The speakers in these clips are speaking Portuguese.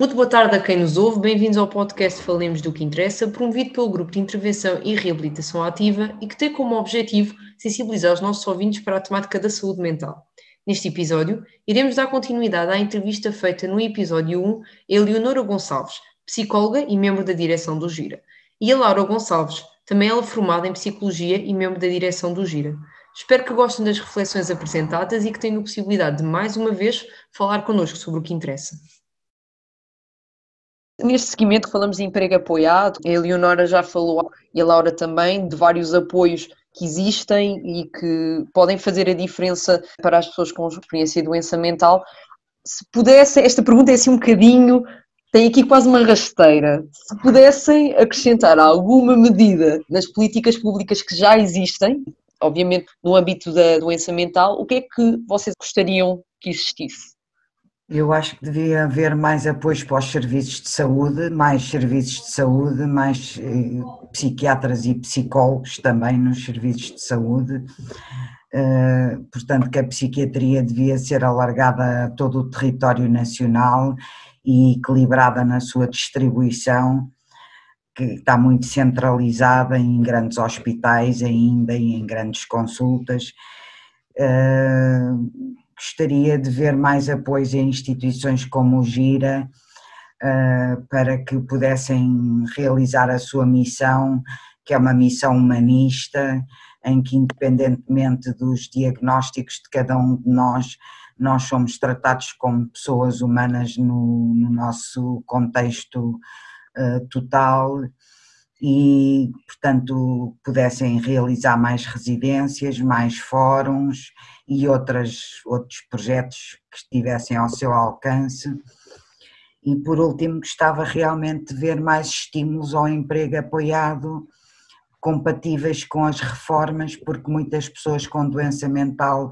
Muito boa tarde a quem nos ouve, bem-vindos ao podcast Falemos do que Interessa, promovido pelo Grupo de Intervenção e Reabilitação Ativa e que tem como objetivo sensibilizar os nossos ouvintes para a temática da saúde mental. Neste episódio, iremos dar continuidade à entrevista feita no episódio 1 a Eleonora Gonçalves, psicóloga e membro da direção do Gira, e a Laura Gonçalves, também ela formada em Psicologia e membro da direção do Gira. Espero que gostem das reflexões apresentadas e que tenham a possibilidade de, mais uma vez, falar connosco sobre o que interessa. Neste seguimento falamos de emprego apoiado, a Eleonora já falou e a Laura também de vários apoios que existem e que podem fazer a diferença para as pessoas com experiência de doença mental. Se pudesse, esta pergunta é assim um bocadinho, tem aqui quase uma rasteira. Se pudessem acrescentar alguma medida nas políticas públicas que já existem, obviamente no âmbito da doença mental, o que é que vocês gostariam que existisse? Eu acho que devia haver mais apoios para os serviços de saúde, mais serviços de saúde, mais eh, psiquiatras e psicólogos também nos serviços de saúde. Uh, portanto, que a psiquiatria devia ser alargada a todo o território nacional e equilibrada na sua distribuição, que está muito centralizada em grandes hospitais ainda e em grandes consultas. Uh, gostaria de ver mais apoio a instituições como o Gira uh, para que pudessem realizar a sua missão, que é uma missão humanista, em que independentemente dos diagnósticos de cada um de nós, nós somos tratados como pessoas humanas no, no nosso contexto uh, total e, portanto, pudessem realizar mais residências, mais fóruns e outras, outros projetos que estivessem ao seu alcance. E, por último, gostava realmente de ver mais estímulos ao emprego apoiado compatíveis com as reformas, porque muitas pessoas com doença mental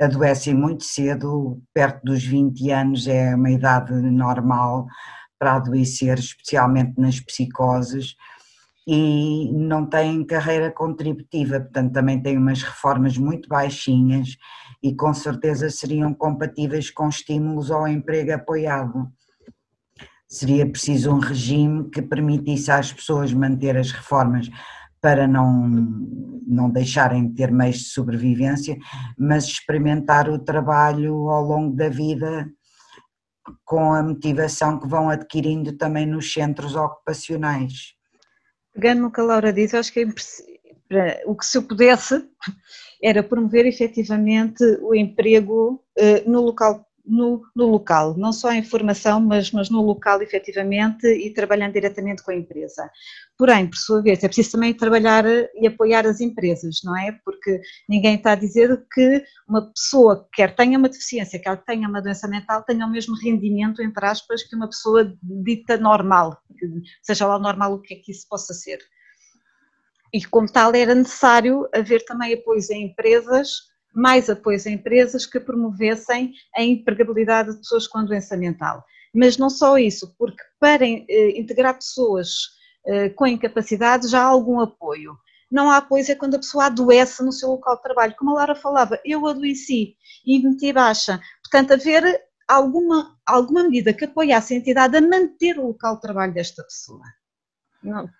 adoecem muito cedo, perto dos 20 anos é uma idade normal para adoecer, especialmente nas psicoses e não têm carreira contributiva, portanto também têm umas reformas muito baixinhas e com certeza seriam compatíveis com estímulos ao emprego apoiado. Seria preciso um regime que permitisse às pessoas manter as reformas para não, não deixarem de ter meios de sobrevivência, mas experimentar o trabalho ao longo da vida com a motivação que vão adquirindo também nos centros ocupacionais. Pegando no que a Laura disse, eu acho que é o que se eu pudesse era promover efetivamente o emprego uh, no local no, no, local, não só em formação, mas, mas no local efetivamente e trabalhando diretamente com a empresa. Porém, por sua vez, é preciso também trabalhar e apoiar as empresas, não é? Porque ninguém está a dizer que uma pessoa, quer tenha uma deficiência, quer tenha uma doença mental, tenha o mesmo rendimento, entre aspas, que uma pessoa dita normal, seja lá normal o que é que isso possa ser. E como tal, era necessário haver também apoios a empresas mais apoios a empresas que promovessem a empregabilidade de pessoas com doença mental. Mas não só isso, porque para eh, integrar pessoas eh, com incapacidade já há algum apoio. Não há apoio é quando a pessoa adoece no seu local de trabalho. Como a Lara falava, eu adoeci e meti baixa. Portanto, haver alguma, alguma medida que apoiasse a entidade a manter o local de trabalho desta pessoa.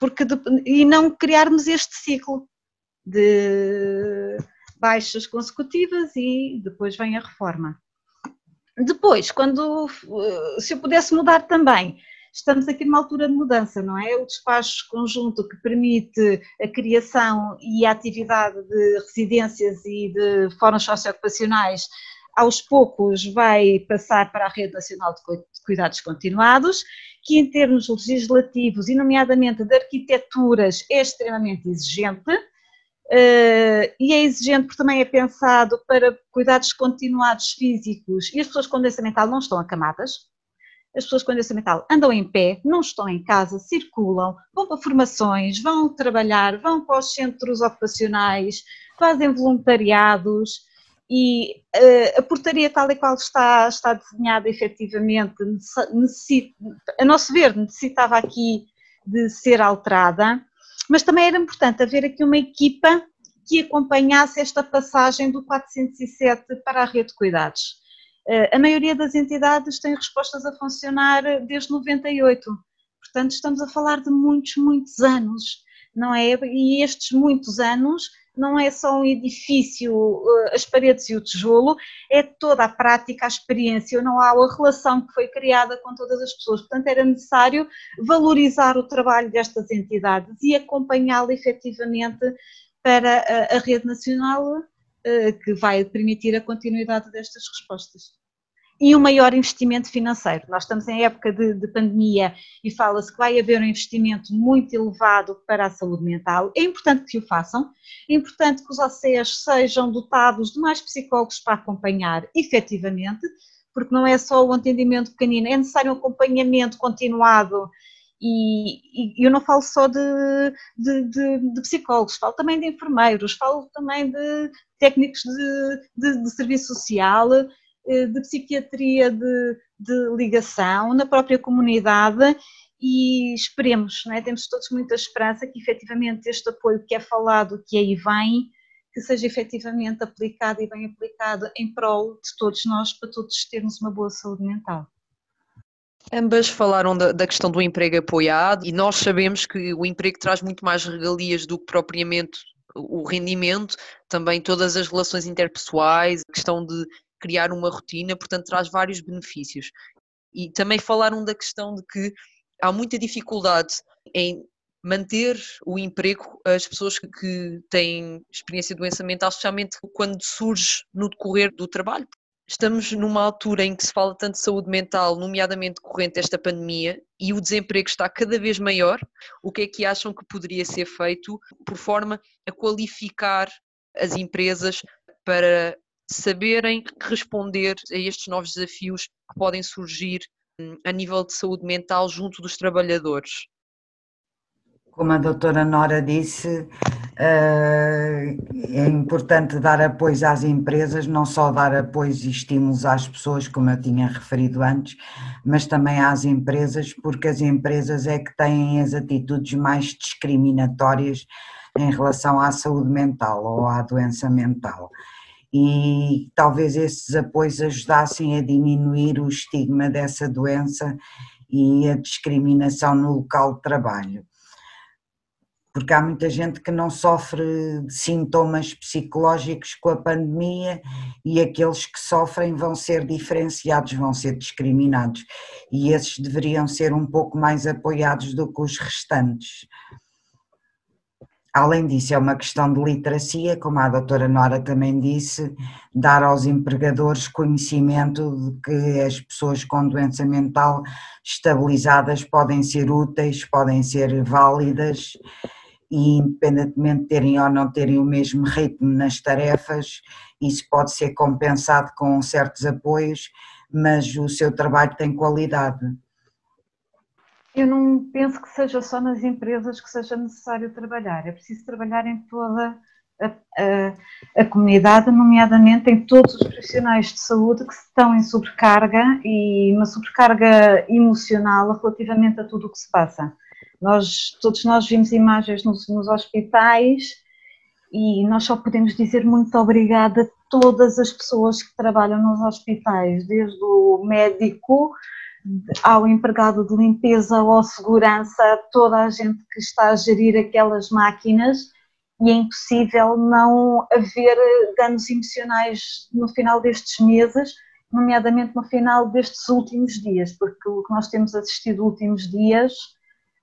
Porque, e não criarmos este ciclo de baixas consecutivas e depois vem a reforma. Depois, quando eh, se eu pudesse mudar também, estamos aqui numa altura de mudança, não é? O despacho conjunto que permite a criação e a atividade de residências e de fóruns socioocupacionais aos poucos vai passar para a Rede Nacional de Cuidados Continuados, que em termos legislativos, e nomeadamente de arquiteturas, é extremamente exigente, Uh, e é exigente porque também é pensado para cuidados continuados físicos e as pessoas com doença mental não estão acamadas. As pessoas com doença mental andam em pé, não estão em casa, circulam, vão para formações, vão trabalhar, vão para os centros ocupacionais, fazem voluntariados e uh, a portaria tal e qual está, está desenhada efetivamente, necessita, a nosso ver, necessitava aqui de ser alterada mas também era importante haver aqui uma equipa que acompanhasse esta passagem do 407 para a rede de cuidados. A maioria das entidades tem respostas a funcionar desde 98, portanto estamos a falar de muitos, muitos anos, não é? E estes muitos anos não é só um edifício, eh, as paredes e o tijolo, é toda a prática, a experiência, não há a relação que foi criada com todas as pessoas. Portanto, era necessário valorizar o trabalho destas entidades e acompanhá-lo efetivamente para a, a rede nacional eh, que vai permitir a continuidade destas respostas e um maior investimento financeiro. Nós estamos em época de, de pandemia e fala-se que vai haver um investimento muito elevado para a saúde mental. É importante que o façam, é importante que os OCEs sejam dotados de mais psicólogos para acompanhar efetivamente, porque não é só o atendimento pequenino, é necessário um acompanhamento continuado. E, e eu não falo só de, de, de, psicólogos, falo também de enfermeiros, falo também de técnicos de, de serviço social, de psiquiatria de, de ligação na própria comunidade e esperemos, é? temos todos muita esperança que efetivamente este apoio que é falado, que aí vem, que seja efetivamente aplicado e bem aplicado em prol de todos nós, para todos termos uma boa saúde mental. Ambas falaram da, da, questão do emprego apoiado e nós sabemos que o emprego traz muito mais regalias do que propriamente o rendimento, também todas as relações interpessoais, a questão de criar uma rotina, portanto traz vários benefícios. E também falaram da questão de que há muita dificuldade em manter o emprego as pessoas que têm experiência de doença mental, especialmente quando surge no decorrer do trabalho. Estamos numa altura em que se fala tanto de saúde mental, nomeadamente corrente esta pandemia, e o desemprego está cada vez maior. O que é que acham que poderia ser feito por forma a qualificar as empresas para saberem responder a estes novos desafios que podem surgir hum, a nível de saúde mental junto dos trabalhadores? Como a doutora Nora disse, eh, é importante dar apoio às empresas, não só dar apoio e estímulos às pessoas, como eu tinha referido antes, mas também às empresas, porque as empresas é que têm as atitudes mais discriminatórias em relação à saúde mental ou à doença mental e talvez esses apoios ajudassem a diminuir o estigma dessa doença e a discriminação no local de trabalho. Porque há muita gente que não sofre sintomas psicológicos com a pandemia e aqueles que sofrem vão ser diferenciados, vão ser discriminados. E esses deveriam ser um pouco mais apoiados do que os restantes. Além disso, é uma questão de literacia, como a doutora Nora também disse, dar aos empregadores conhecimento de que as pessoas com doença mental estabilizadas podem ser úteis, podem ser válidas e independentemente de terem ou não terem o mesmo ritmo nas tarefas, isso pode ser compensado com certos apoios, mas o seu trabalho tem qualidade. Eu não penso que seja só nas empresas que seja necessário trabalhar, é preciso trabalhar em toda a, a, a, comunidade, nomeadamente em todos os profissionais de saúde que estão em sobrecarga e uma sobrecarga emocional relativamente a tudo o que se passa. Nós, todos nós vimos imagens nos, nos hospitais e nós só podemos dizer muito obrigada a todas as pessoas que trabalham nos hospitais, desde o médico ao empregado de limpeza ou segurança, toda a gente que está a gerir aquelas máquinas e é impossível não haver danos emocionais no final destes meses, nomeadamente no final destes últimos dias, porque o que nós temos assistido últimos dias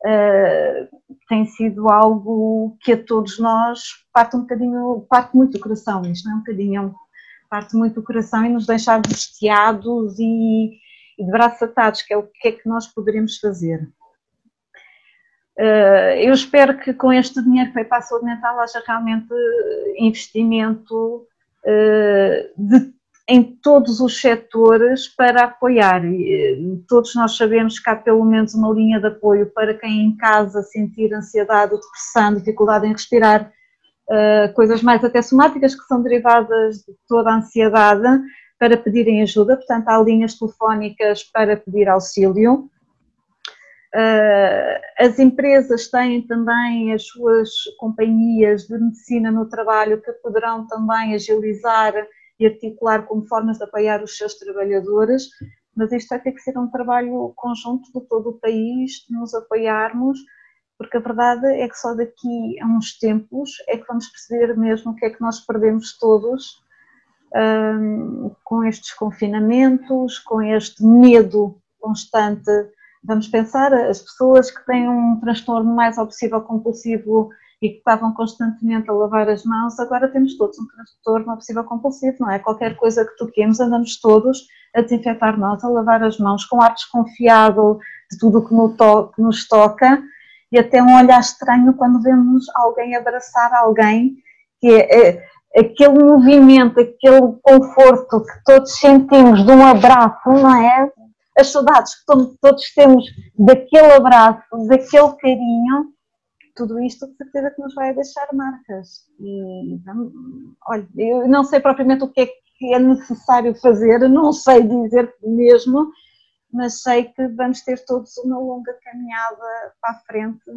uh, tem sido algo que a todos nós parte um bocadinho, parte muito do coração, isto não é um bocadinho, parte muito do coração e nos deixa angustiados e, e de braços atados, que é o que é que nós poderemos fazer. Eh, eu espero que com este dinheiro foi para a saúde mental haja realmente investimento eh, de, em todos os setores para apoiar. Eh, todos nós sabemos que há pelo menos uma linha de apoio para quem em casa sentir ansiedade depressão, dificuldade em respirar, coisas mais até somáticas que são derivadas de toda a ansiedade para pedirem ajuda, portanto, há linhas telefónicas para pedir auxílio. Ah, as empresas têm também as suas companhias de medicina no trabalho que poderão também agilizar e articular como formas de apoiar os seus trabalhadores, mas isto vai ter que ser um trabalho conjunto de todo o país, de nos apoiarmos, porque a verdade é que só daqui a uns tempos é que vamos perceber mesmo o que é que nós perdemos todos um, com estes confinamentos, com este medo constante. Vamos pensar, as pessoas que têm um transtorno mais obsessivo compulsivo e que estavam constantemente a lavar as mãos, agora temos todos um transtorno obsessivo compulsivo, não é? Qualquer coisa que toquemos, andamos todos a desinfetar mãos, a lavar as mãos, com ar desconfiado de tudo que nos toca e até um olhar estranho quando vemos alguém abraçar alguém, que é, é aquele movimento, aquele conforto que todos sentimos de um abraço, não é? As saudades que todos temos daquele abraço, daquele carinho, tudo isto de certeza que nos vai deixar marcas. E olha, eu não sei propriamente o que é que é necessário fazer, não sei dizer mesmo, mas sei que vamos ter todos uma longa caminhada para a frente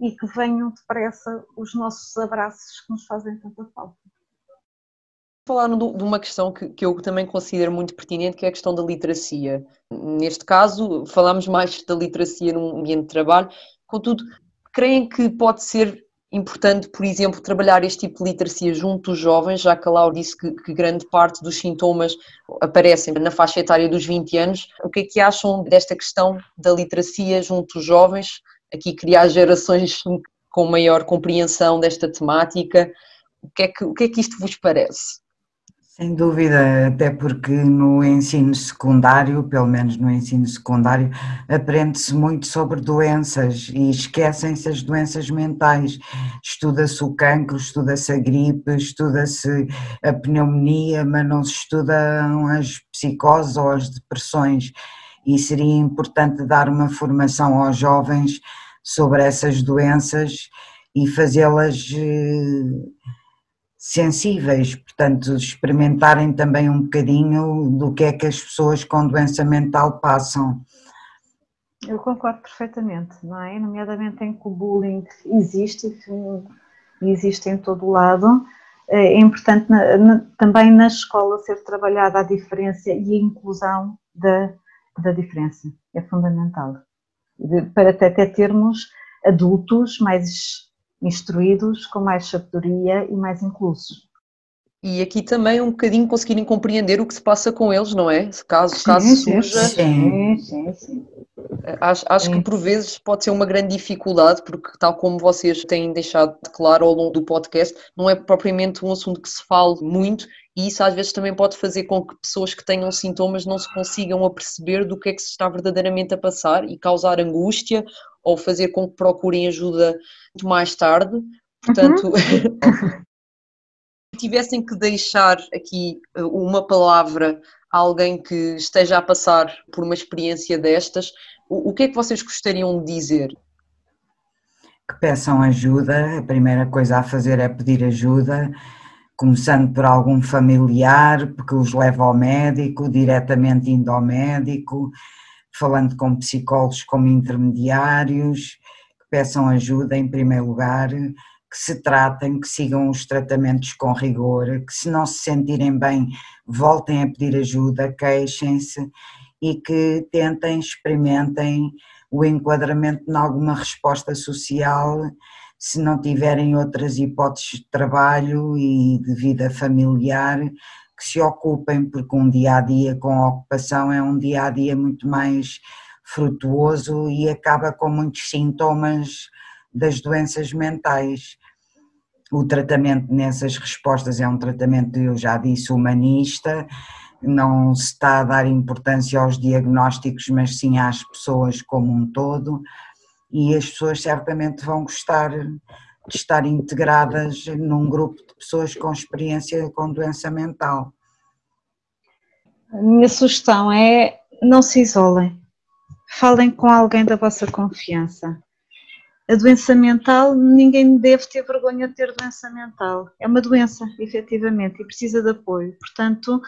e que venham depressa os nossos abraços que nos fazem tanta falta. Falaram de uma questão que, que eu também considero muito pertinente, que é a questão da literacia. Neste caso, falamos mais da literacia no ambiente de trabalho, contudo, creem que pode ser importante, por exemplo, trabalhar este tipo de literacia junto dos jovens, já que a Laura disse que, que, grande parte dos sintomas aparecem na faixa etária dos 20 anos. O que é que acham desta questão da literacia junto dos jovens? Aqui criar gerações com maior compreensão desta temática. O que é que, o que, é que isto vos parece? Sem dúvida, até porque no ensino secundário, pelo menos no ensino secundário, aprende-se muito sobre doenças e esquecem-se as doenças mentais. Estuda-se o cancro, estuda-se a gripe, estuda-se a pneumonia, mas não se estudam as psicoses ou as depressões. E seria importante dar uma formação aos jovens sobre essas doenças e fazê-las eh, sensíveis, portanto, experimentarem também um bocadinho do que é que as pessoas com doença mental passam. Eu concordo perfeitamente, não é? Nomeadamente em que o bullying existe e existe em todo o lado. É importante na, na, também na escola ser trabalhada a diferença e a inclusão da, da diferença. É fundamental. Para até, até termos adultos mais instruídos, com mais sabedoria e mais inclusos. E aqui também um bocadinho conseguirem compreender o que se passa com eles, não é? Caso, caso sim, surja. Sim, sim, sim. Acho, acho que por vezes pode ser uma grande dificuldade, porque, tal como vocês têm deixado de claro ao longo do podcast, não é propriamente um assunto que se fale muito e isso às vezes também pode fazer com que pessoas que tenham sintomas não se consigam aperceber do que é que se está verdadeiramente a passar e causar angústia ou fazer com que procurem ajuda muito mais tarde. Portanto, uhum. tivessem que deixar aqui uh, uma palavra a alguém que esteja a passar por uma experiência destas, o, o que é que vocês gostariam de dizer? Que peçam ajuda, a primeira coisa a fazer é pedir ajuda, começando por algum familiar, porque os leva ao médico, diretamente indo ao médico, falando com psicólogos como intermediários, que peçam ajuda em primeiro lugar, que se tratem, que sigam os tratamentos com rigor, que se não se sentirem bem, voltem a pedir ajuda, queixem-se e que tentem, experimentem o enquadramento em alguma resposta social, se não tiverem outras hipóteses de trabalho e de vida familiar, que se ocupem, porque um dia a dia com ocupação é um dia a dia muito mais frutuoso e acaba com muitos sintomas das doenças mentais. O tratamento nessas respostas é um tratamento, eu já disse, humanista, não se está a dar importância aos diagnósticos, mas sim às pessoas como um todo, e as pessoas certamente vão gostar de estar integradas num grupo de pessoas com experiência com doença mental. A minha sugestão é não se isolem. Falem com alguém da vossa confiança. A doença mental, ninguém deve ter vergonha de ter doença mental. É uma doença, efetivamente, e precisa de apoio. Portanto,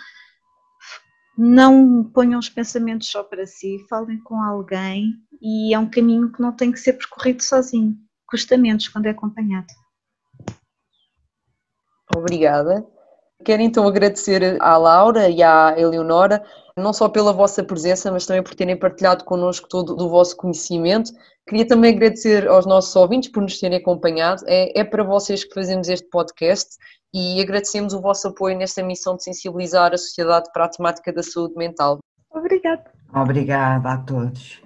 não ponham os pensamentos só para si, falem com alguém e é um caminho que não tem que ser percorrido sozinho custa menos quando é acompanhado. Obrigada. Quero então agradecer à Laura e à Eleonora, não só pela vossa presença, mas também por terem partilhado connosco todo o vosso conhecimento. Queria também agradecer aos nossos ouvintes por nos terem acompanhado. É, é para vocês que fazemos este podcast e agradecemos o vosso apoio nesta missão de sensibilizar a sociedade para a temática da saúde mental. Obrigada. Obrigada a todos.